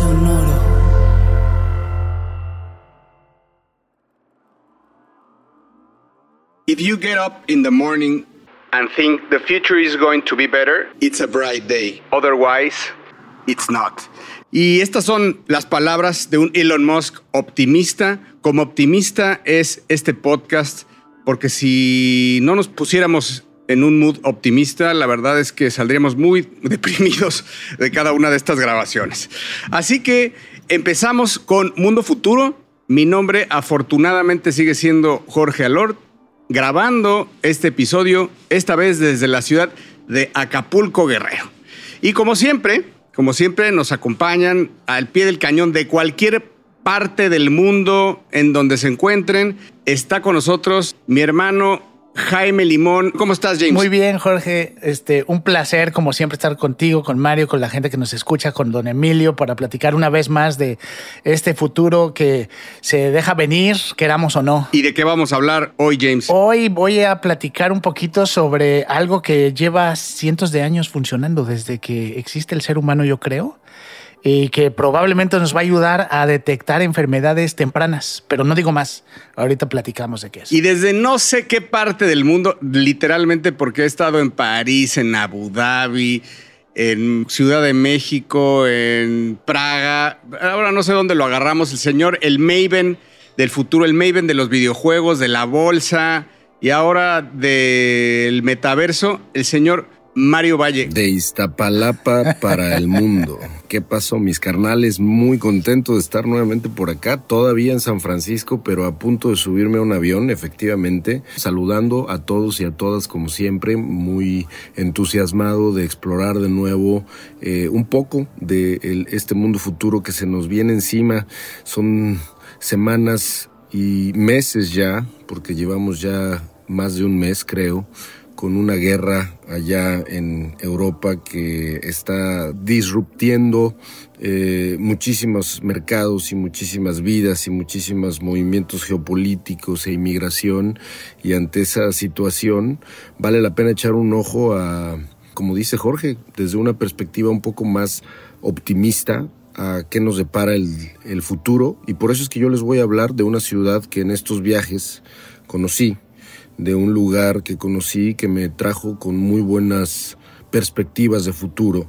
Sonoro. If you get up in the morning and think the future is going to be better, it's a bright day. Otherwise, it's not. Y estas son las palabras de un Elon Musk optimista. Como optimista es este podcast, porque si no nos pusiéramos en un mood optimista, la verdad es que saldríamos muy deprimidos de cada una de estas grabaciones. Así que empezamos con Mundo Futuro. Mi nombre afortunadamente sigue siendo Jorge Alort grabando este episodio, esta vez desde la ciudad de Acapulco Guerrero. Y como siempre, como siempre nos acompañan al pie del cañón de cualquier parte del mundo en donde se encuentren. Está con nosotros mi hermano Jaime Limón. ¿Cómo estás, James? Muy bien, Jorge. Este, un placer, como siempre, estar contigo, con Mario, con la gente que nos escucha, con don Emilio, para platicar una vez más de este futuro que se deja venir, queramos o no. ¿Y de qué vamos a hablar hoy, James? Hoy voy a platicar un poquito sobre algo que lleva cientos de años funcionando desde que existe el ser humano, yo creo y que probablemente nos va a ayudar a detectar enfermedades tempranas. Pero no digo más, ahorita platicamos de qué es. Y desde no sé qué parte del mundo, literalmente porque he estado en París, en Abu Dhabi, en Ciudad de México, en Praga, ahora no sé dónde lo agarramos, el señor, el Maven del futuro, el Maven de los videojuegos, de la bolsa y ahora del metaverso, el señor Mario Valle. De Iztapalapa para el mundo. ¿Qué pasó, mis carnales? Muy contento de estar nuevamente por acá, todavía en San Francisco, pero a punto de subirme a un avión, efectivamente, saludando a todos y a todas como siempre, muy entusiasmado de explorar de nuevo eh, un poco de este mundo futuro que se nos viene encima. Son semanas y meses ya, porque llevamos ya más de un mes, creo con una guerra allá en Europa que está disruptiendo eh, muchísimos mercados y muchísimas vidas y muchísimos movimientos geopolíticos e inmigración. Y ante esa situación vale la pena echar un ojo a, como dice Jorge, desde una perspectiva un poco más optimista a qué nos depara el, el futuro. Y por eso es que yo les voy a hablar de una ciudad que en estos viajes conocí de un lugar que conocí que me trajo con muy buenas perspectivas de futuro.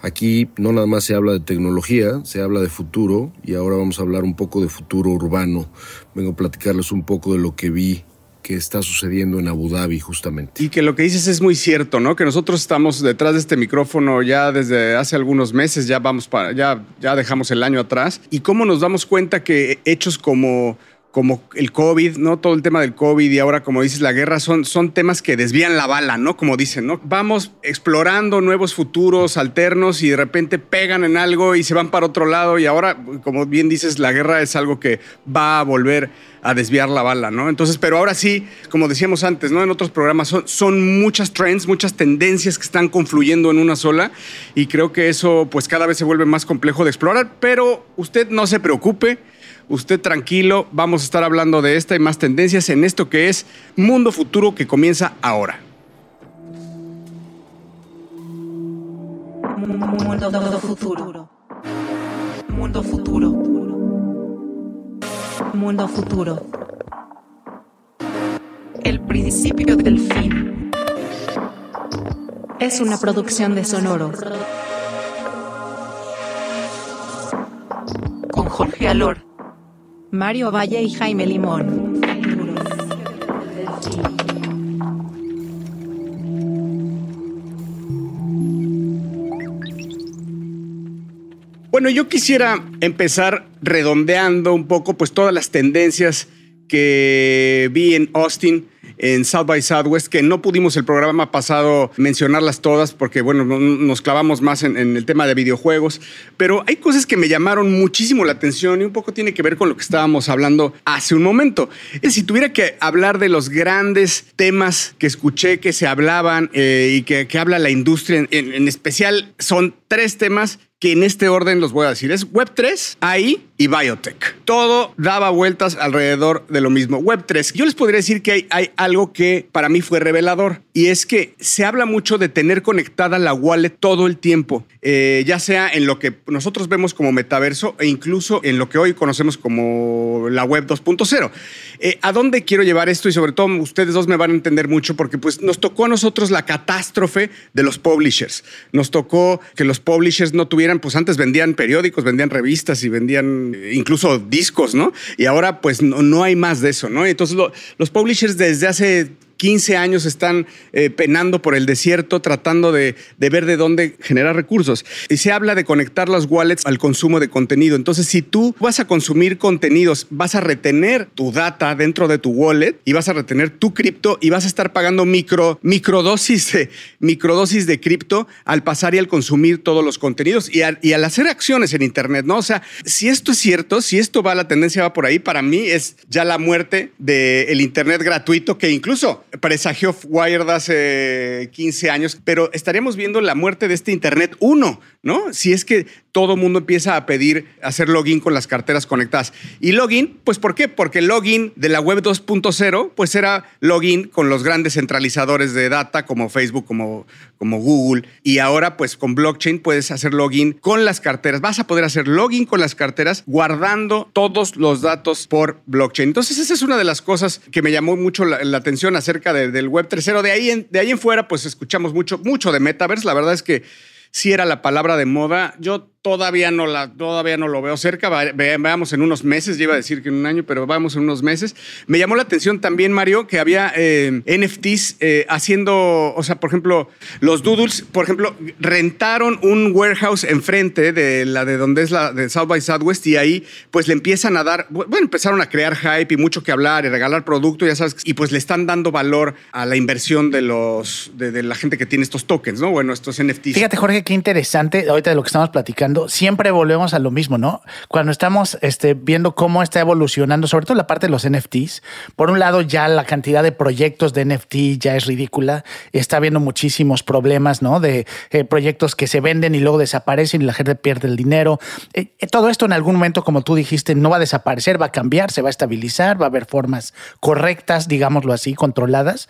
Aquí no nada más se habla de tecnología, se habla de futuro y ahora vamos a hablar un poco de futuro urbano. Vengo a platicarles un poco de lo que vi que está sucediendo en Abu Dhabi justamente. Y que lo que dices es muy cierto, ¿no? Que nosotros estamos detrás de este micrófono ya desde hace algunos meses, ya vamos para ya ya dejamos el año atrás y cómo nos damos cuenta que hechos como como el COVID, ¿no? Todo el tema del COVID y ahora, como dices, la guerra son, son temas que desvían la bala, ¿no? Como dicen, ¿no? Vamos explorando nuevos futuros alternos y de repente pegan en algo y se van para otro lado y ahora, como bien dices, la guerra es algo que va a volver a desviar la bala, ¿no? Entonces, pero ahora sí, como decíamos antes, ¿no? En otros programas son, son muchas trends, muchas tendencias que están confluyendo en una sola y creo que eso pues cada vez se vuelve más complejo de explorar, pero usted no se preocupe Usted tranquilo, vamos a estar hablando de esta y más tendencias en esto que es Mundo Futuro que comienza ahora. Mundo futuro. Mundo futuro. Mundo futuro. El principio del fin. Es una producción de Sonoro. Con Jorge Alor. Mario Valle y Jaime Limón. Bueno, yo quisiera empezar redondeando un poco pues todas las tendencias que vi en Austin en South by Southwest, que no pudimos el programa pasado mencionarlas todas porque, bueno, nos clavamos más en, el tema de videojuegos, pero hay cosas que me llamaron muchísimo la atención y un poco tiene que ver con lo que estábamos hablando hace un momento. Si tuviera que hablar de los grandes temas que escuché que se hablaban eh, y que, habla la industria, en especial son tres temas que en este orden los voy a decir. Es Web3, AI y Biotech. Todo daba vueltas alrededor de lo mismo. Web3. Yo les podría decir que hay, algo que para mí fue revelador y es que se habla mucho de tener conectada la wallet todo el tiempo, eh, ya sea en lo que nosotros vemos como metaverso e incluso en lo que hoy conocemos como la web 2.0. Eh, ¿A dónde quiero llevar esto? Y sobre todo ustedes dos me van a entender mucho porque pues nos tocó a nosotros la catástrofe de los publishers. Nos tocó que los publishers no tuvieran, pues antes vendían periódicos, vendían revistas y vendían incluso discos, ¿no? Y ahora pues no, hay más de eso, ¿no? Entonces los publishers desde hace 15 años están eh, penando por el desierto tratando de, ver de dónde generar recursos. Y se habla de conectar las wallets al consumo de contenido. Entonces, si tú vas a consumir contenidos, vas a retener tu data dentro de tu wallet y vas a retener tu cripto y vas a estar pagando micro, microdosis de, microdosis de cripto al pasar y al consumir todos los contenidos y al, hacer acciones en Internet, ¿no? O sea, si esto es cierto, si esto va, la tendencia va por ahí, para mí es ya la muerte del Internet gratuito que incluso presagió Wired hace 15 años, pero estaríamos viendo la muerte de este Internet 1, ¿no? Si es que todo mundo empieza a pedir hacer login con las carteras conectadas. Y login, pues ¿por qué? Porque el login de la web 2.0, pues era login con los grandes centralizadores de data como Facebook, como, como Google. Y ahora, pues con blockchain puedes hacer login con las carteras. Vas a poder hacer login con las carteras guardando todos los datos por blockchain. Entonces, esa es una de las cosas que me llamó mucho la, atención acerca del web 3.0. De ahí, en, de ahí en fuera, pues escuchamos mucho, mucho de metaverse. La verdad es que si era la palabra de moda. Yo todavía no, la, todavía no lo veo cerca. veamos en unos meses, iba a decir que en un año, pero vamos en unos meses. Me llamó la atención también, Mario, que había eh, NFTs eh, haciendo, o sea, por ejemplo, los Doodles, por ejemplo, rentaron un warehouse enfrente de la de donde es la de South by Southwest y ahí pues le empiezan a dar, bueno, empezaron a crear hype y mucho que hablar y regalar producto, ya sabes, y pues le están dando valor a la inversión de los, de la gente que tiene estos tokens, ¿no? Bueno, estos NFTs. Fíjate, Jorge, qué interesante ahorita de lo que estamos platicando siempre volvemos a lo mismo, ¿no? Cuando estamos este, viendo cómo está evolucionando, sobre todo la parte de los NFTs, por un lado ya la cantidad de proyectos de NFT ya es ridícula, está habiendo muchísimos problemas, ¿no? De eh, proyectos que se venden y luego desaparecen y la gente pierde el dinero. Eh, eh, todo esto en algún momento, como tú dijiste, no va a desaparecer, va a cambiar, se va a estabilizar, va a haber formas correctas, digámoslo así, controladas.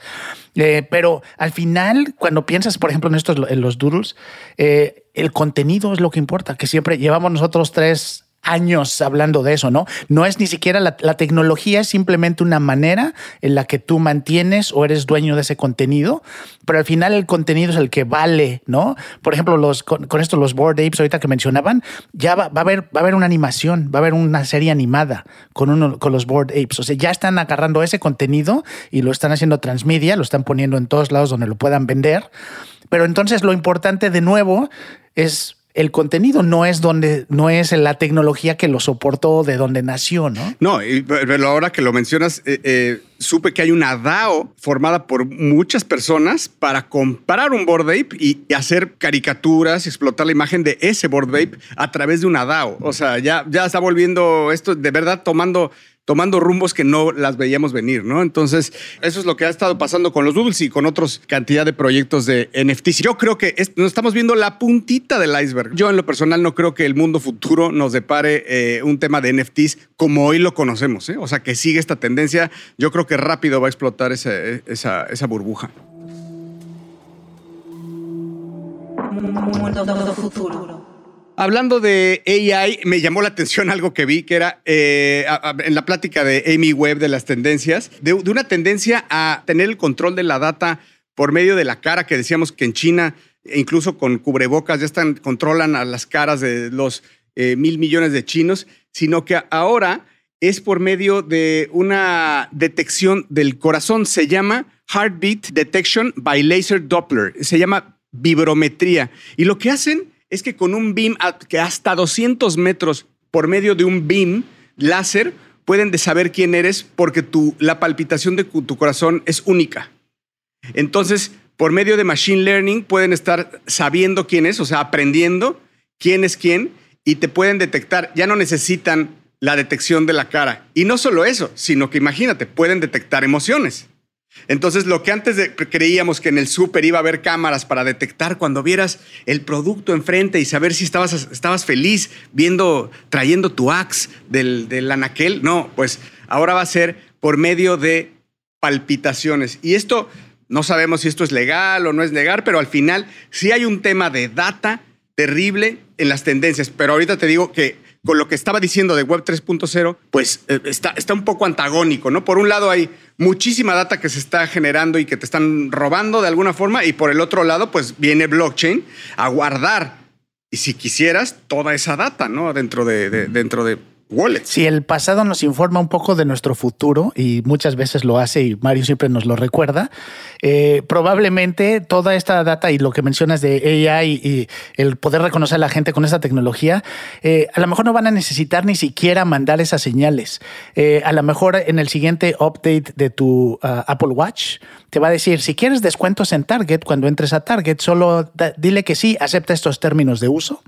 Pero al final, cuando piensas, por ejemplo, en estos, en los doodles, el contenido es lo que importa, que siempre llevamos nosotros tres años hablando de eso, ¿no? No es ni siquiera la, tecnología, es simplemente una manera en la que tú mantienes o eres dueño de ese contenido, pero al final el contenido es el que vale, ¿no? Por ejemplo, los, con, esto los board apes ahorita que mencionaban, ya va, a haber, va a haber una animación, va a haber una serie animada con, uno, con los board apes, o sea, ya están agarrando ese contenido y lo están haciendo transmedia, lo están poniendo en todos lados donde lo puedan vender. Pero entonces lo importante de nuevo es el contenido no es donde no es la tecnología que lo soportó de donde nació, ¿no? No, pero ahora que lo mencionas, eh, eh, supe que hay una DAO formada por muchas personas para comprar un board ape y, hacer caricaturas, explotar la imagen de ese board ape a través de una DAO. O sea, ya, ya está volviendo esto de verdad tomando tomando rumbos que no las veíamos venir, ¿no? Entonces, eso es lo que ha estado pasando con los Doodles y con otros cantidad de proyectos de NFTs. Yo creo que nos estamos viendo la puntita del iceberg. Yo en lo personal no creo que el mundo futuro nos depare eh, un tema de NFTs como hoy lo conocemos, ¿eh? O sea, que sigue esta tendencia. Yo creo que rápido va a explotar esa, esa burbuja. Mundo futuro. Hablando de AI, me llamó la atención algo que vi, que era eh, en la plática de Amy Webb de las tendencias, de, una tendencia a tener el control de la data por medio de la cara, que decíamos que en China, incluso con cubrebocas, ya están, controlan a las caras de los eh, mil millones de chinos, sino que ahora es por medio de una detección del corazón. Se llama Heartbeat Detection by Laser Doppler. Se llama vibrometría. Y lo que hacen es que con un beam que hasta 200 metros por medio de un beam láser pueden de saber quién eres porque tu, la palpitación de tu corazón es única. Entonces, por medio de Machine Learning pueden estar sabiendo quién es, o sea, aprendiendo quién es quién y te pueden detectar. Ya no necesitan la detección de la cara. Y no solo eso, sino que imagínate, pueden detectar emociones. Entonces, lo que antes creíamos que en el súper iba a haber cámaras para detectar cuando vieras el producto enfrente y saber si estabas, estabas feliz viendo, trayendo tu axe del, del anaquel, no, pues ahora va a ser por medio de palpitaciones. Y esto, no sabemos si esto es legal o no es legal, pero al final sí hay un tema de data terrible en las tendencias. Pero ahorita te digo que con lo que estaba diciendo de Web 3.0, pues eh, está, está un poco antagónico, ¿no? Por un lado hay muchísima data que se está generando y que te están robando de alguna forma, y por el otro lado, pues viene blockchain a guardar, y si quisieras, toda esa data, ¿no? Dentro de, dentro de si el pasado nos informa un poco de nuestro futuro y muchas veces lo hace y Mario siempre nos lo recuerda, eh, probablemente toda esta data y lo que mencionas de AI y, el poder reconocer a la gente con esta tecnología, eh, a lo mejor no van a necesitar ni siquiera mandar esas señales. Eh, a lo mejor en el siguiente update de tu ah, Apple Watch te va a decir, si quieres descuentos en Target, cuando entres a Target, solo dile que sí, acepta estos términos de uso.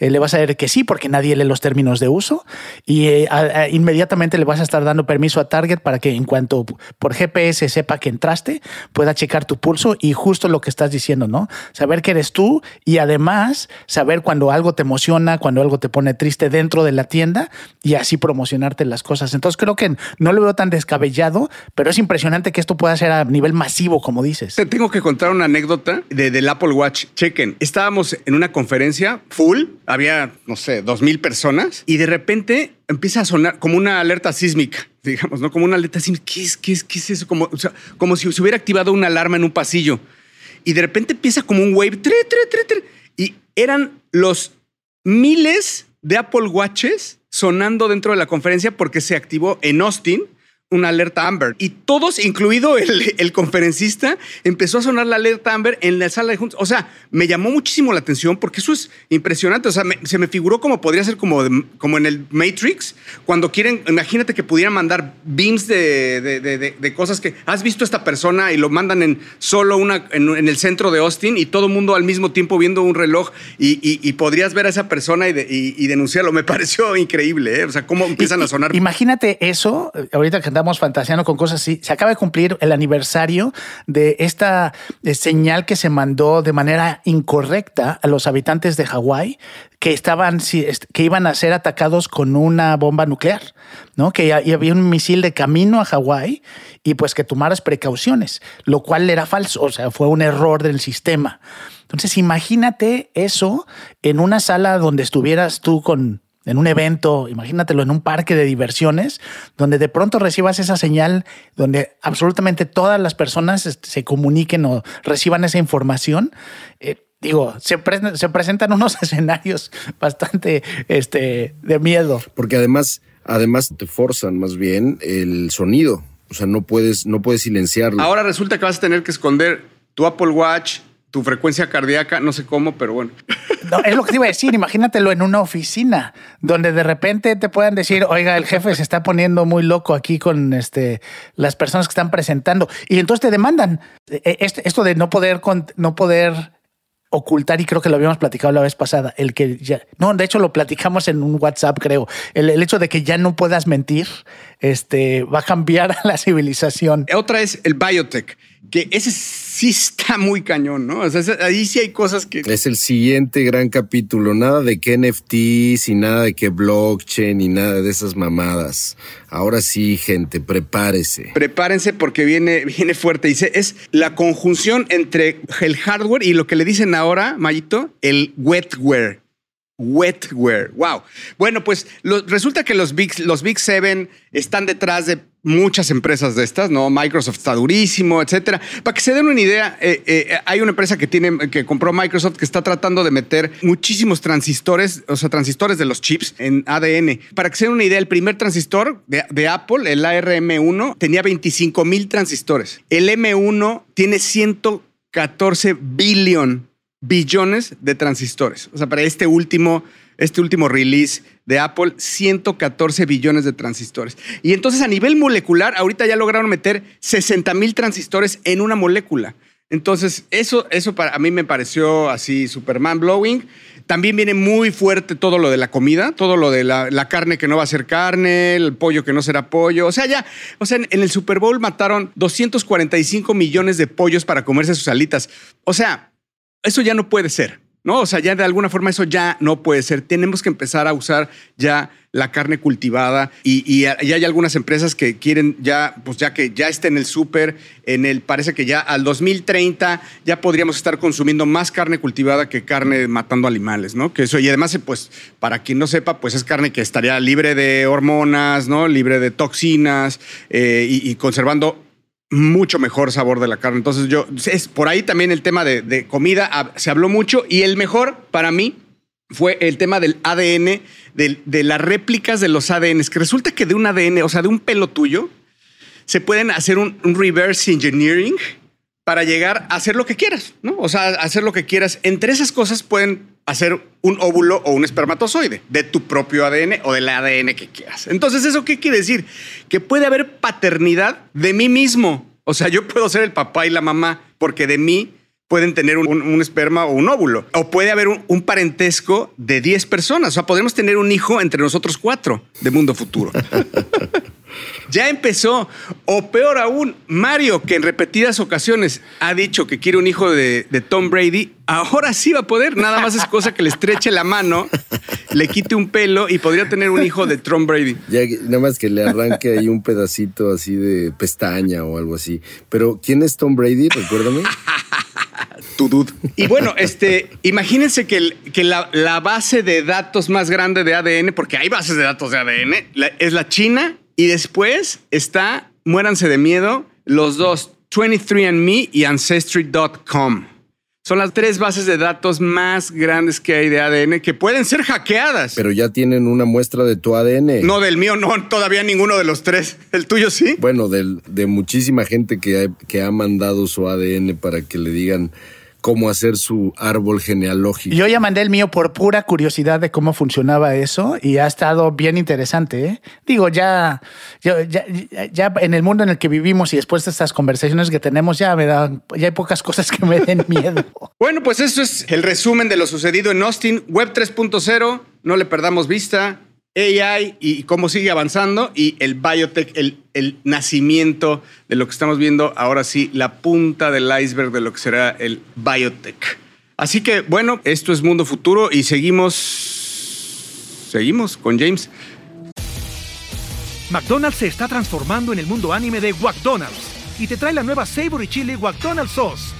Le vas a decir que sí porque nadie lee los términos de uso y eh, inmediatamente le vas a estar dando permiso a Target para que en cuanto por GPS sepa que entraste, pueda checar tu pulso y justo lo que estás diciendo, ¿no? Saber que eres tú y además saber cuando algo te emociona, cuando algo te pone triste dentro de la tienda y así promocionarte las cosas. Entonces creo que no lo veo tan descabellado, pero es impresionante que esto pueda ser a nivel masivo, como dices. Te tengo que contar una anécdota de, del Apple Watch. Chequen, estábamos en una conferencia full, había, no sé, dos mil personas y de repente empieza a sonar como una alerta sísmica, digamos, ¿no? Como una alerta sísmica. ¿Qué es, qué es, qué es eso? Como, como si se hubiera activado una alarma en un pasillo. Y de repente empieza como un wave. y eran los miles de Apple Watches sonando dentro de la conferencia porque se activó en Austin una alerta Amber. Y todos, incluido el, conferencista, empezó a sonar la alerta Amber en la sala de juntos. O sea, me llamó muchísimo la atención porque eso es impresionante. O sea, se me figuró como podría ser como, como en el Matrix, cuando quieren, imagínate que pudieran mandar beams de, cosas que has visto a esta persona y lo mandan en solo una, en, el centro de Austin y todo el mundo al mismo tiempo viendo un reloj y, podrías ver a esa persona y, denunciarlo. Me pareció increíble. ¿eh? O sea, cómo empiezan a sonar. Imagínate eso, ahorita que estamos fantaseando con cosas así. Se acaba de cumplir el aniversario de esta eh, señal que se mandó de manera incorrecta a los habitantes de Hawái que estaban que iban a ser atacados con una bomba nuclear, ¿no? Que había un misil de camino a Hawái y pues que tomaras precauciones, lo cual era falso, o sea, fue un error del sistema. Entonces, imagínate eso en una sala donde estuvieras tú con en un evento, imagínatelo en un parque de diversiones, donde de pronto recibas esa señal, donde absolutamente todas las personas este, se comuniquen o reciban esa información. Eh, digo, se, se, presentan unos escenarios bastante este, de miedo. Porque además, además te forzan más bien el sonido. O sea, no puedes, no puedes silenciarlo. Ahora resulta que vas a tener que esconder tu Apple Watch, tu frecuencia cardíaca, no sé cómo, pero bueno. No, es lo que te iba a decir, imagínatelo en una oficina donde de repente te puedan decir, oiga, el jefe se está poniendo muy loco aquí con este, las personas que están presentando. Y entonces te demandan e, e, esto de no poder, no poder ocultar, y creo que lo habíamos platicado la vez pasada, el que ya, no, de hecho lo platicamos en un WhatsApp, creo, el, el hecho de que ya no puedas mentir, este, va a cambiar la civilización. Otra es el biotech que ese sí está muy cañón, ¿no? O sea, ahí sí hay cosas que... Es el siguiente gran capítulo, nada de que NFTs y nada de que blockchain y nada de esas mamadas. Ahora sí, gente, prepárese. Prepárense porque viene, viene fuerte. Dice, es la conjunción entre el hardware y lo que le dicen ahora, Mayito, el wetware. Wetware. Wow. Bueno, pues resulta que los Big, Seven están detrás de muchas empresas de estas, ¿no? Microsoft está durísimo, etcétera. Para que se den una idea, eh, eh, hay una empresa que tiene, que compró Microsoft que está tratando de meter muchísimos transistores, o sea, transistores de los chips en ADN. Para que se den una idea, el primer transistor de, de Apple, el ARM1, tenía 25 mil transistores. El M1 tiene 114 billón billones de transistores. O sea, para este último, este último release de Apple, 114 billones de transistores. Y entonces a nivel molecular, ahorita ya lograron meter 60 mil transistores en una molécula. Entonces, eso, eso para a mí me pareció así Superman blowing. También viene muy fuerte todo lo de la comida, todo lo de la, carne que no va a ser carne, el pollo que no será pollo. O sea, ya, o sea, en, en, el Super Bowl mataron 245 millones de pollos para comerse sus alitas. O sea, eso ya no puede ser. ¿no? O sea, ya de alguna forma eso ya no puede ser. Tenemos que empezar a usar ya la carne cultivada y, y, hay algunas empresas que quieren ya, pues ya que ya esté en el súper, en el, parece que ya al 2030 ya podríamos estar consumiendo más carne cultivada que carne matando animales, ¿no? Que eso, y además, pues, para quien no sepa, pues es carne que estaría libre de hormonas, ¿no? Libre de toxinas eh, y conservando mucho mejor sabor de la carne. Entonces yo, es por ahí también el tema de, comida se habló mucho y el mejor para mí fue el tema del ADN, de, las réplicas de los ADNs, que resulta que de un ADN, o sea, de un pelo tuyo, se pueden hacer un, un reverse engineering para llegar a hacer lo que quieras, ¿no? O sea, hacer lo que quieras. Entre esas cosas pueden hacer un óvulo o un espermatozoide de tu propio ADN o del ADN que quieras. Entonces, ¿eso qué quiere decir? Que puede haber paternidad de mí mismo. O sea, yo puedo ser el papá y la mamá porque de mí pueden tener un, esperma o un óvulo. O puede haber un, parentesco de 10 personas. O sea, podemos tener un hijo entre nosotros cuatro de mundo futuro. ya empezó. O peor aún, Mario, que en repetidas ocasiones ha dicho que quiere un hijo de, Tom Brady, ahora sí va a poder. Nada más es cosa que le estreche la mano, le quite un pelo y podría tener un hijo de Tom Brady. Ya, nada más que le arranque ahí un pedacito así de pestaña o algo así. Pero, ¿quién es Tom Brady? Recuérdame. Y bueno, este, imagínense que, que la, base de datos más grande de ADN, porque hay bases de datos de ADN, es la China y después está, muéranse de miedo, los dos, 23andMe y Ancestry.com. Son las tres bases de datos más grandes que hay de ADN que pueden ser hackeadas. Pero ya tienen una muestra de tu ADN. No, del mío no, todavía ninguno de los tres. ¿El tuyo sí? Bueno, de muchísima gente que que ha mandado su ADN para que le digan cómo hacer su árbol genealógico. Yo ya mandé el mío por pura curiosidad de cómo funcionaba eso y ha estado bien interesante. ¿eh? Digo, ya, ya, ya, en el mundo en el que vivimos y después de estas conversaciones que tenemos, ya me dan, ya hay pocas cosas que me den miedo. bueno, pues eso es el resumen de lo sucedido en Austin. Web 3.0, no le perdamos vista. AI y cómo sigue avanzando y el biotech, el, el, nacimiento de lo que estamos viendo ahora sí, la punta del iceberg de lo que será el biotech. Así que bueno, esto es Mundo Futuro y seguimos, seguimos con James. McDonald's se está transformando en el mundo anime de McDonald's y te trae la nueva Savory Chili McDonald's Sauce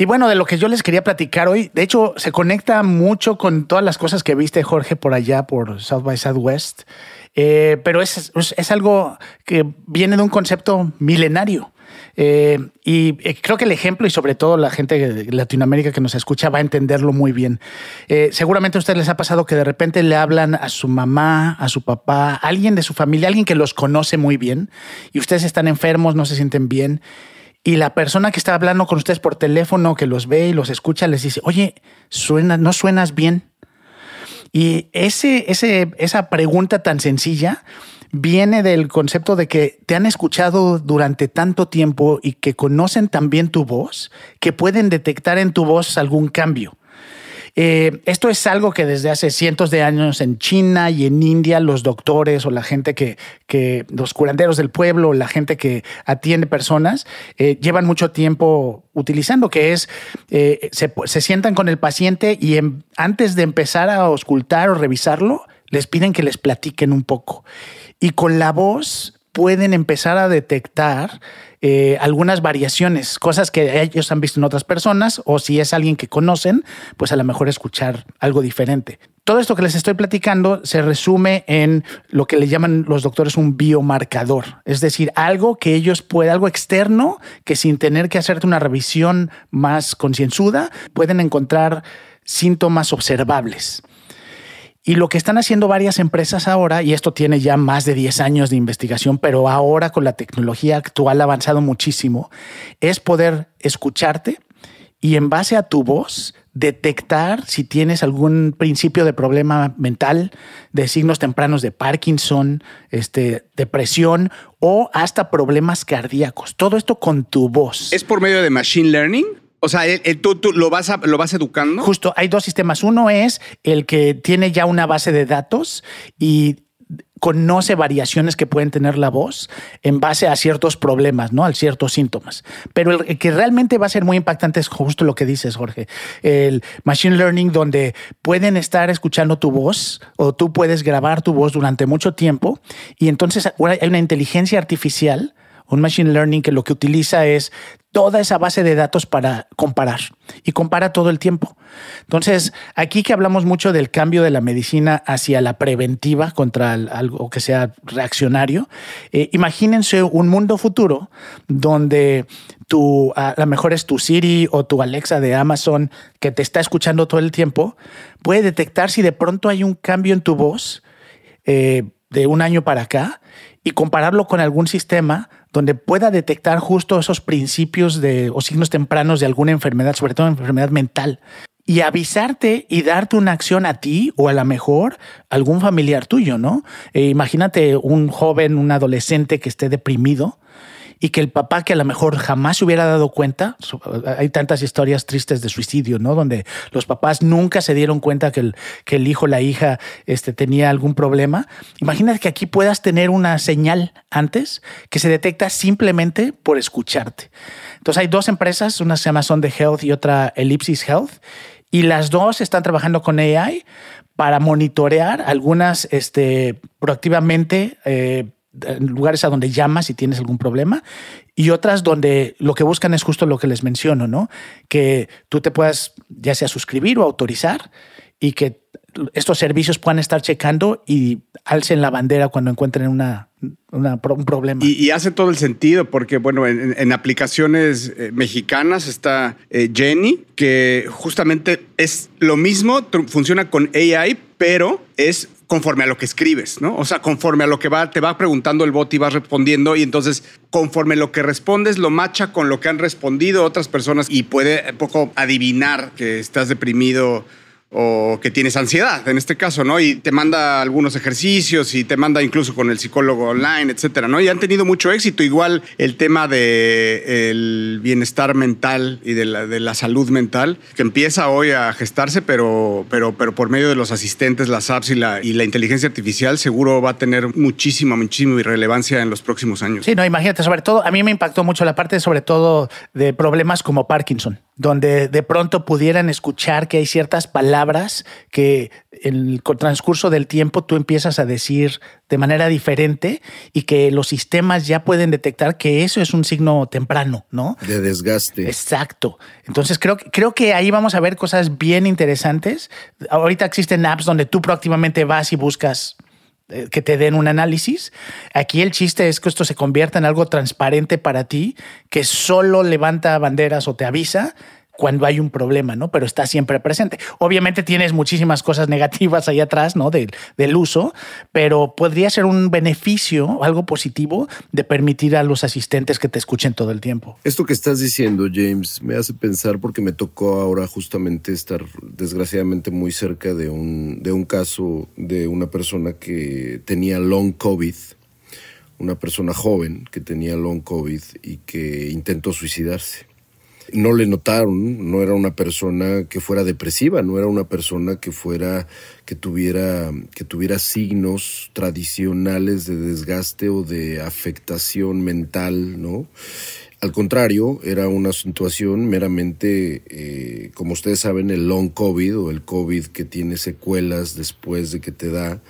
Y bueno, de lo que yo les quería platicar hoy, de hecho, se conecta mucho con todas las cosas que viste, Jorge, por allá, por South by Southwest. Eh, pero es, es, algo que viene de un concepto milenario. Eh, y eh, creo que el ejemplo, y sobre todo la gente de Latinoamérica que nos escucha, va a entenderlo muy bien. seguramente a ustedes les ha pasado que de repente le hablan a su mamá, a su papá, a alguien de su familia, alguien que los conoce muy bien, y ustedes están enfermos, no se sienten bien y la persona que está hablando con ustedes por teléfono, que los ve y los escucha, les dice, oye, suena, no suenas bien. Y ese, ese, esa pregunta tan sencilla viene del concepto de que te han escuchado durante tanto tiempo y que conocen también tu voz, que pueden detectar en tu voz algún cambio. Eh, esto es algo que desde hace cientos de años en China y en India los doctores o la gente que, los curanderos del pueblo, la gente que atiende personas, eh, llevan mucho tiempo utilizando, que es, eh, se, sientan con el paciente y antes de empezar a auscultar o revisarlo, les piden que les platiquen un poco. Y con la voz pueden empezar a detectar eh, algunas variaciones, cosas que ellos han visto en otras personas o si es alguien que conocen, pues a lo mejor escuchar algo diferente. Todo esto que les estoy platicando se resume en lo que le llaman los doctores un biomarcador, es decir, algo que ellos pueden, algo externo que sin tener que hacerte una revisión más concienzuda, pueden encontrar síntomas observables. Y lo que están haciendo varias empresas ahora, y esto tiene ya más de 10 años de investigación, pero ahora con la tecnología actual ha avanzado muchísimo, es poder escucharte y en base a tu voz detectar si tienes algún principio de problema mental, de signos tempranos de Parkinson, este, depresión o hasta problemas cardíacos. Todo esto con tu voz. ¿Es por medio de machine learning? O sea, tú, lo, vas lo vas educando. Justo, hay dos sistemas. Uno es el que tiene ya una base de datos y conoce variaciones que pueden tener la voz en base a ciertos problemas, ¿no? A ciertos síntomas. Pero el que realmente va a ser muy impactante es justo lo que dices, Jorge. El machine learning donde pueden estar escuchando tu voz o tú puedes grabar tu voz durante mucho tiempo y entonces hay una inteligencia artificial un machine learning que lo que utiliza es toda esa base de datos para comparar y compara todo el tiempo. Entonces, aquí que hablamos mucho del cambio de la medicina hacia la preventiva contra algo que sea reaccionario, eh, imagínense un mundo futuro donde tu, a lo mejor es tu Siri o tu Alexa de Amazon que te está escuchando todo el tiempo, puede detectar si de pronto hay un cambio en tu voz eh, de un año para acá y compararlo con algún sistema donde pueda detectar justo esos principios de, o signos tempranos de alguna enfermedad, sobre todo enfermedad mental, y avisarte y darte una acción a ti o a lo mejor algún familiar tuyo, ¿no? Eh, imagínate un joven, un adolescente que esté deprimido y que el papá que a lo mejor jamás se hubiera dado cuenta, hay tantas historias tristes de suicidio, ¿no? Donde los papás nunca se dieron cuenta que el, que el hijo, la hija, este, tenía algún problema. Imagínate que aquí puedas tener una señal antes que se detecta simplemente por escucharte. Entonces hay dos empresas, una se llama Sonde Health y otra Ellipsis Health, y las dos están trabajando con AI para monitorear algunas este, proactivamente eh, lugares a donde llamas si tienes algún problema y otras donde lo que buscan es justo lo que les menciono, ¿no? Que tú te puedas ya sea suscribir o autorizar y que estos servicios puedan estar checando y alcen la bandera cuando encuentren una, un problema. Y, hace todo el sentido porque, bueno, en, aplicaciones eh, mexicanas está eh, Jenny, que justamente es lo mismo, funciona con AI, pero es conforme a lo que escribes, ¿no? O sea, conforme a lo que va, te va preguntando el bot y vas respondiendo y entonces conforme lo que respondes lo macha con lo que han respondido otras personas y puede un poco adivinar que estás deprimido o que tienes ansiedad, en este caso, ¿no? Y te manda algunos ejercicios y te manda incluso con el psicólogo online, etcétera, ¿no? Y han tenido mucho éxito. Igual el tema del bienestar mental y de la, de la, salud mental, que empieza hoy a gestarse, pero, pero, pero por medio de los asistentes, las apps y la, y la inteligencia artificial, seguro va a tener muchísima, muchísima relevancia en los próximos años. Sí, no, imagínate, sobre todo, a mí me impactó mucho la parte, sobre todo, de problemas como Parkinson donde de pronto pudieran escuchar que hay ciertas palabras que en el transcurso del tiempo tú empiezas a decir de manera diferente y que los sistemas ya pueden detectar que eso es un signo temprano, ¿no? De desgaste. Exacto. Entonces creo, creo que ahí vamos a ver cosas bien interesantes. Ahorita existen apps donde tú proactivamente vas y buscas que te den un análisis. Aquí el chiste es que esto se convierta en algo transparente para ti, que solo levanta banderas o te avisa cuando hay un problema, ¿no? Pero está siempre presente. Obviamente tienes muchísimas cosas negativas ahí atrás, ¿no? del uso, pero podría ser un beneficio, algo positivo, de permitir a los asistentes que te escuchen todo el tiempo. Esto que estás diciendo, James, me hace pensar porque me tocó ahora justamente estar desgraciadamente muy cerca de un, de un caso de una persona que tenía long COVID una persona joven que tenía long COVID y que intentó suicidarse no le notaron, no era una persona que fuera depresiva, no era una persona que fuera que tuviera que tuviera signos tradicionales de desgaste o de afectación mental, ¿no? Al contrario, era una situación meramente, eh, como ustedes saben, el long COVID o el COVID que tiene secuelas después de que te da,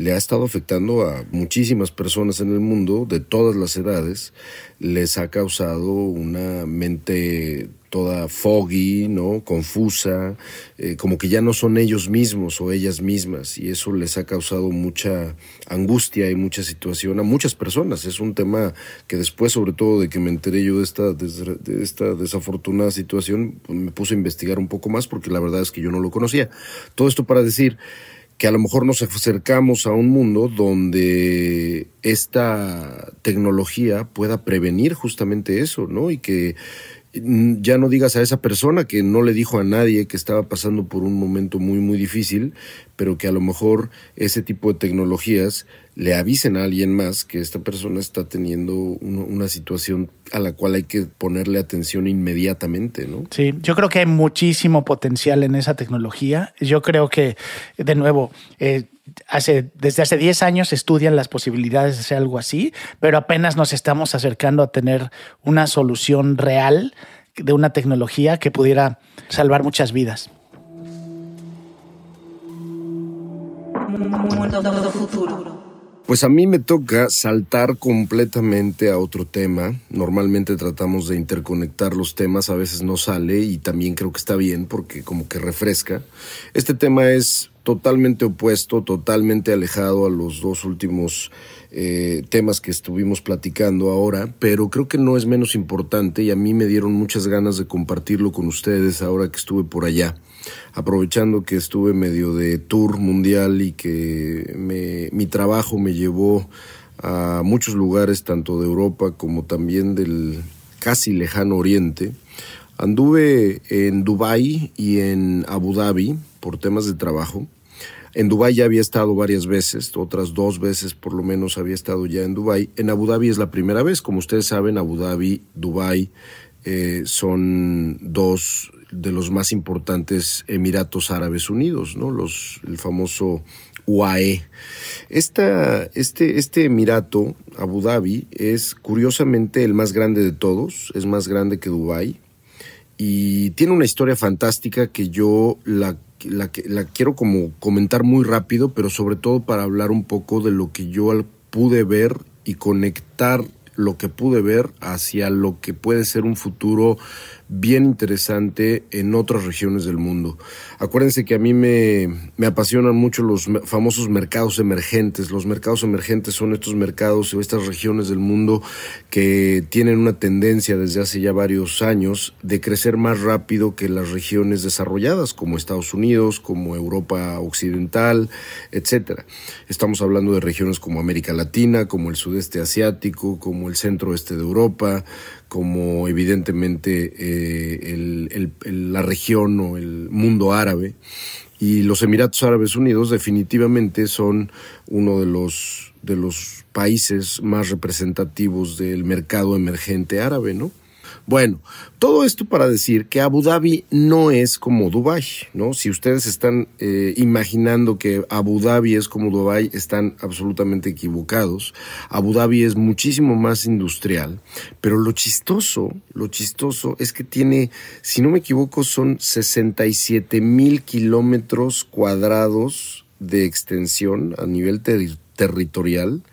le ha estado afectando a muchísimas personas en el mundo de todas las edades, les ha causado una mente toda foggy, ¿no? Confusa, eh, como que ya no son ellos mismos o ellas mismas y eso les ha causado mucha angustia y mucha situación a muchas personas. Es un tema que después, sobre todo de que me enteré yo de esta, de esta desafortunada situación, pues me puse a investigar un poco más porque la verdad es que yo no lo conocía. Todo esto para decir que a lo mejor nos acercamos a un mundo donde esta tecnología pueda prevenir justamente eso, ¿no? Y que ya no digas a esa persona que no le dijo a nadie que estaba pasando por un momento muy, muy difícil, pero que a lo mejor ese tipo de tecnologías le avisen a alguien más que esta persona está teniendo una situación a la cual hay que ponerle atención inmediatamente, ¿no? Sí, yo creo que hay muchísimo potencial en esa tecnología. Yo creo que, de nuevo, eh, hace, desde hace 10 años estudian las posibilidades de hacer algo así, pero apenas nos estamos acercando a tener una solución real de una tecnología que pudiera salvar muchas vidas. futuro. Pues a mí me toca saltar completamente a otro tema. Normalmente tratamos de interconectar los temas, a veces no sale y también creo que está bien porque como que refresca. Este tema es totalmente opuesto, totalmente alejado a los dos últimos eh, temas que estuvimos platicando ahora, pero creo que no es menos importante y a mí me dieron muchas ganas de compartirlo con ustedes ahora que estuve por allá aprovechando que estuve medio de tour mundial y que mi trabajo me llevó a muchos lugares, tanto de Europa como también del casi lejano oriente. Anduve en Dubái y en Abu Dhabi por temas de trabajo. En Dubái ya había estado varias veces, otras dos veces por lo menos había estado ya en Dubái. En Abu Dhabi es la primera vez, como ustedes saben, Abu Dhabi, Dubái eh, son dos de los más importantes Emiratos Árabes Unidos, ¿no? Los, el famoso UAE. Esta, este, este Emirato, Abu Dhabi, es curiosamente el más grande de todos, es más grande que Dubái y tiene una historia fantástica que yo la, la, la quiero como comentar muy rápido, pero sobre todo para hablar un poco de lo que yo pude ver y conectar lo que pude ver hacia lo que puede ser un futuro bien interesante en otras regiones del mundo. Acuérdense que a mí me, me, apasionan mucho los famosos mercados emergentes. Los mercados emergentes son estos mercados o estas regiones del mundo que tienen una tendencia desde hace ya varios años de crecer más rápido que las regiones desarrolladas como Estados Unidos, como Europa Occidental, etcétera. Estamos hablando de regiones como América Latina, como el sudeste asiático, como el centro este de Europa, como evidentemente eh, la región o el mundo árabe. Y los Emiratos Árabes Unidos definitivamente son uno de los, de los países más representativos del mercado emergente árabe, ¿no? Bueno, todo esto para decir que Abu Dhabi no es como Dubai, ¿no? Si ustedes están eh, imaginando que Abu Dhabi es como Dubai, están absolutamente equivocados. Abu Dhabi es muchísimo más industrial, pero lo chistoso, lo chistoso es que tiene, si no me equivoco, son 67 mil kilómetros cuadrados de extensión a nivel territorial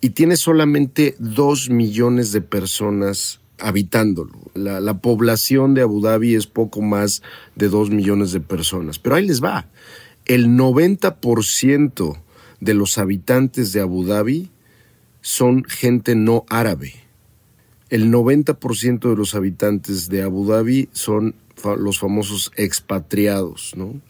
y tiene solamente dos millones de personas habitándolo. La, población de Abu Dhabi es poco más de dos millones de personas. Pero ahí les va. El 90% de los habitantes de Abu Dhabi son gente no árabe. El 90% de los habitantes de Abu Dhabi son los famosos expatriados, ¿no?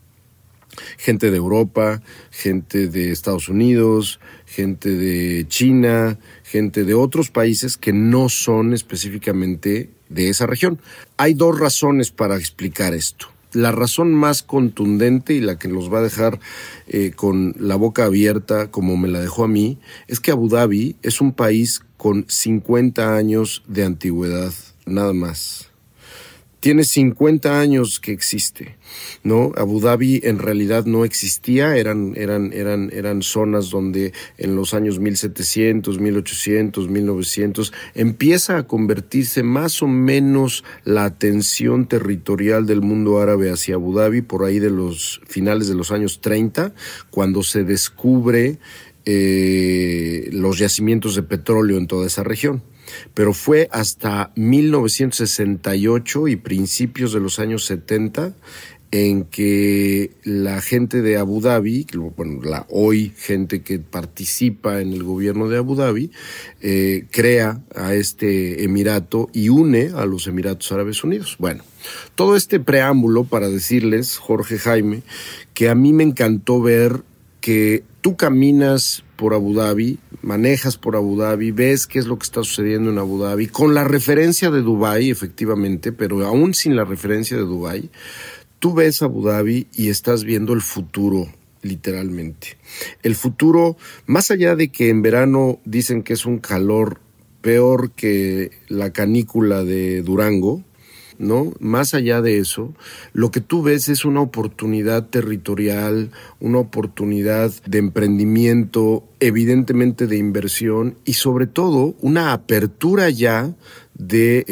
Gente de Europa, gente de Estados Unidos, gente de China, gente de otros países que no son específicamente de esa región. Hay dos razones para explicar esto. La razón más contundente y la que nos va a dejar eh, con la boca abierta, como me la dejó a mí, es que Abu Dhabi es un país con 50 años de antigüedad, nada más tiene 50 años que existe, ¿no? Abu Dhabi en realidad no existía, eran, eran, eran, eran zonas donde en los años 1700, 1800, 1900 empieza a convertirse más o menos la atención territorial del mundo árabe hacia Abu Dhabi por ahí de los finales de los años 30, cuando se descubre eh, los yacimientos de petróleo en toda esa región pero fue hasta 1968 y principios de los años 70 en que la gente de Abu Dhabi, bueno, la hoy gente que participa en el gobierno de Abu Dhabi, eh, crea a este emirato y une a los Emiratos Árabes Unidos. Bueno, todo este preámbulo para decirles, Jorge Jaime, que a mí me encantó ver que tú caminas por Abu Dhabi, manejas por Abu Dhabi, ves qué es lo que está sucediendo en Abu Dhabi, con la referencia de Dubai, efectivamente, pero aún sin la referencia de Dubai, tú ves Abu Dhabi y estás viendo el futuro literalmente. El futuro, más allá de que en verano dicen que es un calor peor que la canícula de Durango, ¿no? Más allá de eso, lo que tú ves es una oportunidad territorial, una oportunidad de emprendimiento, evidentemente de inversión y sobre todo una apertura ya de,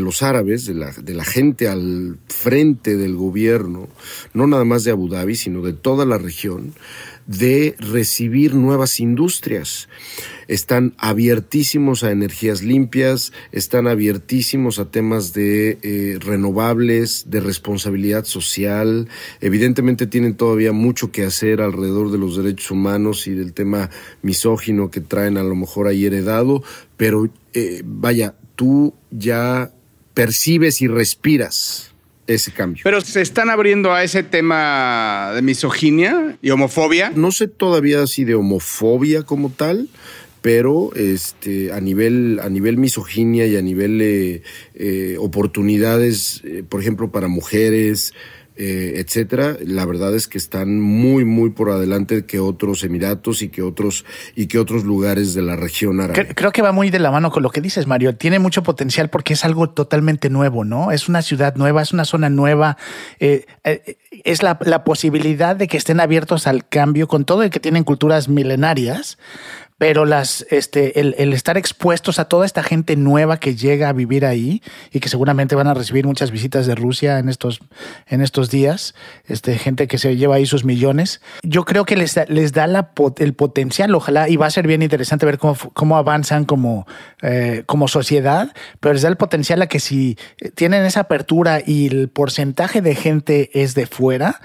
los árabes, de la gente al frente del gobierno, no nada más de Abu Dhabi, sino de toda la región, de recibir nuevas industrias. Están abiertísimos a energías limpias, están abiertísimos a temas de eh, renovables, de responsabilidad social. Evidentemente tienen todavía mucho que hacer alrededor de los derechos humanos y del tema misógino que traen a lo mejor ahí heredado, pero eh, vaya, tú ya percibes y respiras ese cambio. Pero se están abriendo a ese tema de misoginia y homofobia. No sé todavía si de homofobia como tal, pero este a nivel a nivel misoginia y a nivel eh, eh, oportunidades, eh, por ejemplo, para mujeres, eh, etcétera, la verdad es que están muy, muy por adelante que otros Emiratos y que otros y que otros lugares de la región árabe. Creo que va muy de la mano con lo que dices, Mario. Tiene mucho potencial porque es algo totalmente nuevo, ¿no? Es una ciudad nueva, es una zona nueva. Eh, eh, es la, la posibilidad de que estén abiertos al cambio con todo y que tienen culturas milenarias pero las, este, el, estar expuestos a toda esta gente nueva que llega a vivir ahí y que seguramente van a recibir muchas visitas de Rusia en estos, en estos días, este, gente que se lleva ahí sus millones, yo creo que les, les da el potencial, ojalá, y va a ser bien interesante ver cómo, cómo avanzan como, eh, como sociedad, pero les da el potencial a que si tienen esa apertura y el porcentaje de gente es de fuera,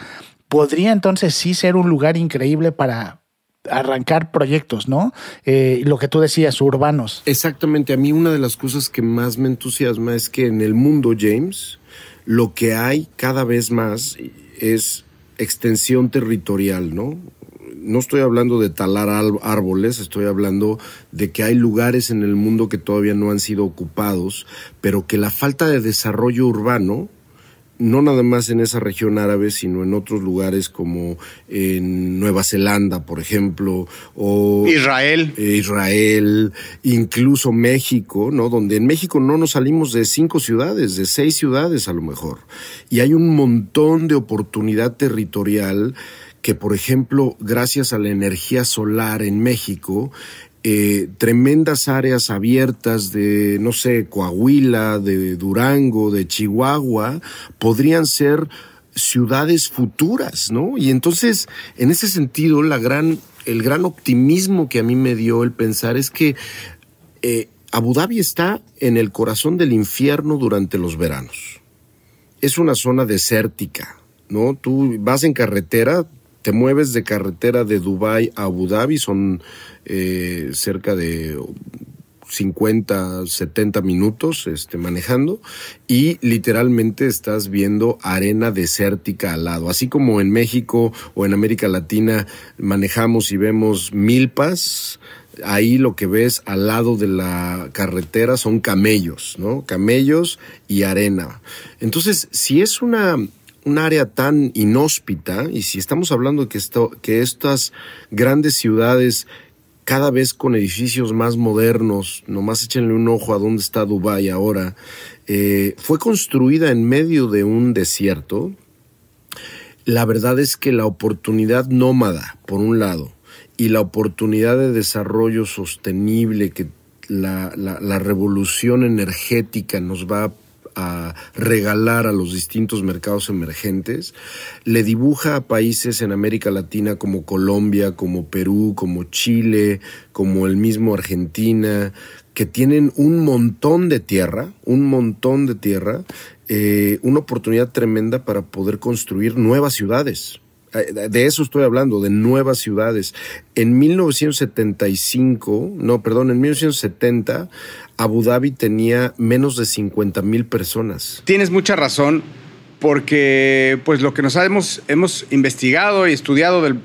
podría entonces sí ser un lugar increíble para, arrancar proyectos, ¿no? Eh, lo que tú decías, urbanos. Exactamente, a mí una de las cosas que más me entusiasma es que en el mundo, James, lo que hay cada vez más es extensión territorial, ¿no? No estoy hablando de talar árboles, estoy hablando de que hay lugares en el mundo que todavía no han sido ocupados, pero que la falta de desarrollo urbano no nada más en esa región árabe, sino en otros lugares como en Nueva Zelanda, por ejemplo, o Israel, eh, Israel, incluso México, ¿no? Donde en México no nos salimos de cinco ciudades, de seis ciudades a lo mejor, y hay un montón de oportunidad territorial que, por ejemplo, gracias a la energía solar en México, eh, tremendas áreas abiertas de, no sé, Coahuila, de Durango, de Chihuahua, podrían ser ciudades futuras, ¿no? Y entonces, en ese sentido, la gran, el gran optimismo que a mí me dio el pensar es que eh, Abu Dhabi está en el corazón del infierno durante los veranos. Es una zona desértica, ¿no? Tú vas en carretera, te mueves de carretera de Dubai a Abu Dhabi, son eh, cerca de 50, 70 minutos este, manejando y literalmente estás viendo arena desértica al lado. Así como en México o en América Latina manejamos y vemos milpas, ahí lo que ves al lado de la carretera son camellos, ¿no? Camellos y arena. Entonces, si es una un área tan inhóspita, y si estamos hablando de que, esto, que estas grandes ciudades cada vez con edificios más modernos, nomás échenle un ojo a dónde está Dubái ahora, eh, fue construida en medio de un desierto. La verdad es que la oportunidad nómada, por un lado, y la oportunidad de desarrollo sostenible que la, la revolución energética nos va a a regalar a los distintos mercados emergentes, le dibuja a países en América Latina como Colombia, como Perú, como Chile, como el mismo Argentina, que tienen un montón de tierra, un montón de tierra, eh, una oportunidad tremenda para poder construir nuevas ciudades. Eh, de eso estoy hablando, de nuevas ciudades. En 1975, no, perdón, en 1970, Abu Dhabi tenía menos de 50 mil personas. Tienes mucha razón, porque pues lo que nos hemos, hemos investigado y estudiado del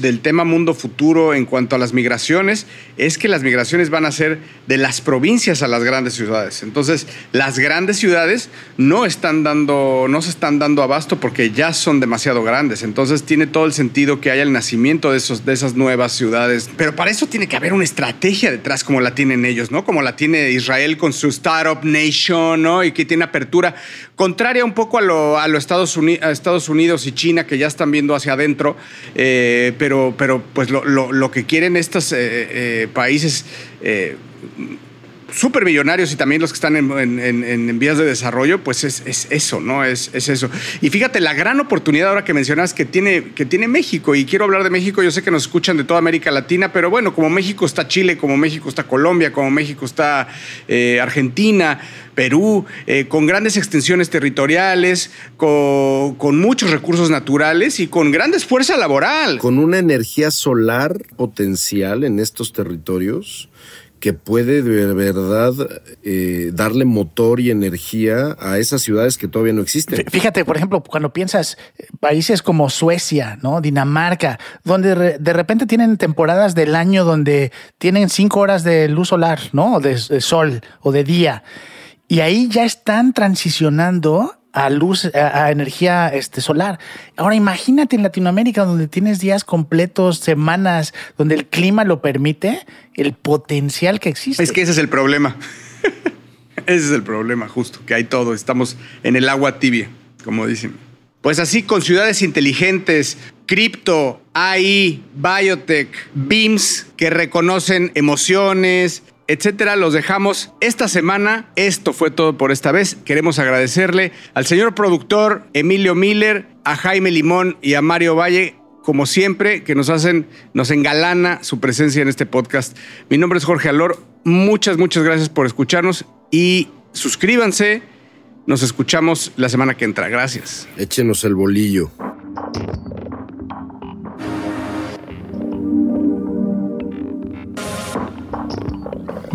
del tema mundo futuro en cuanto a las migraciones es que las migraciones van a ser de las provincias a las grandes ciudades. Entonces, las grandes ciudades no están dando, no se están dando abasto porque ya son demasiado grandes. Entonces, tiene todo el sentido que haya el nacimiento de, esos, de esas nuevas ciudades. Pero para eso tiene que haber una estrategia detrás como la tienen ellos, ¿no? Como la tiene Israel con su Startup Nation, ¿no? Y que tiene apertura contraria un poco a lo, a a Estados Unidos y China que ya están viendo hacia adentro. Eh, eh, pero, pero pues lo, que quieren estos eh, eh, países súper millonarios y también los que están en, vías de desarrollo, pues es, eso, ¿no? Es, eso. Y fíjate, la gran oportunidad ahora que mencionas que tiene, que tiene México, y quiero hablar de México, yo sé que nos escuchan de toda América Latina, pero bueno, como México está Chile, como México está Colombia, como México está eh, Argentina, Perú, eh, con grandes extensiones territoriales, con, con, muchos recursos naturales y con grandes fuerza laboral. Con una energía solar potencial en estos territorios que puede de verdad eh, darle motor y energía a esas ciudades que todavía no existen. Fíjate, por ejemplo, cuando piensas eh, países como Suecia, ¿no? Dinamarca, donde de repente tienen temporadas del año donde tienen cinco horas de luz solar, ¿no? de sol o de día. Y ahí ya están transicionando a luz, a, energía este, solar. Ahora imagínate en Latinoamérica donde tienes días completos, semanas, donde el clima lo permite, el potencial que existe. Es que ese es el problema. ese es el problema, justo, que hay todo. Estamos en el agua tibia, como dicen. Pues así, con ciudades inteligentes, cripto, AI, biotech, BIMS, que reconocen emociones, etcétera, los dejamos esta semana. Esto fue todo por esta vez. Queremos agradecerle al señor productor Emilio Miller, a Jaime Limón y a Mario Valle como siempre, que nos hacen, nos engalana su presencia en este podcast. Mi nombre es Jorge Alor. Muchas, muchas gracias por escucharnos y suscríbanse. Nos escuchamos la semana que entra. Gracias. Échenos el bolillo.